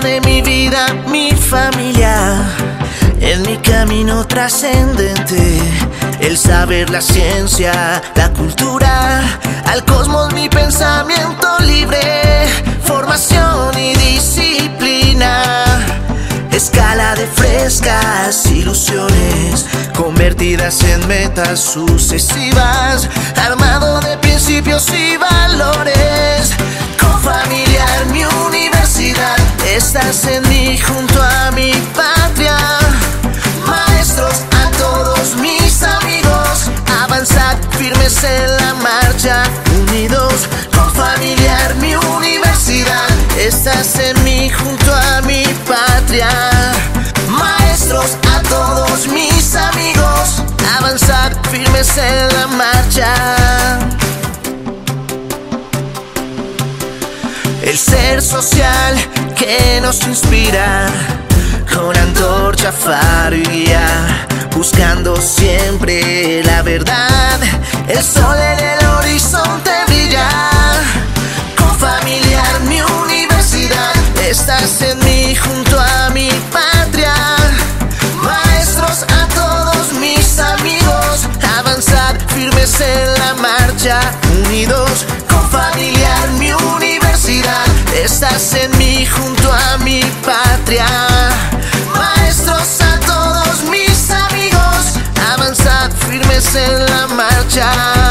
de mi vida, mi familia. En mi camino trascendente, el saber, la ciencia, la cultura, al cosmos mi pensamiento libre, formación y disciplina. Escala de frescas ilusiones convertidas en metas sucesivas, armado de principios y en mí junto a mi patria. Maestros a todos mis amigos, avanzad firmes en la marcha. El ser social que nos inspira con antorcha, faro y guía, buscando siempre la verdad. El sol en el mí junto a mi patria. Maestros a todos mis amigos, avanzad firmes en la marcha.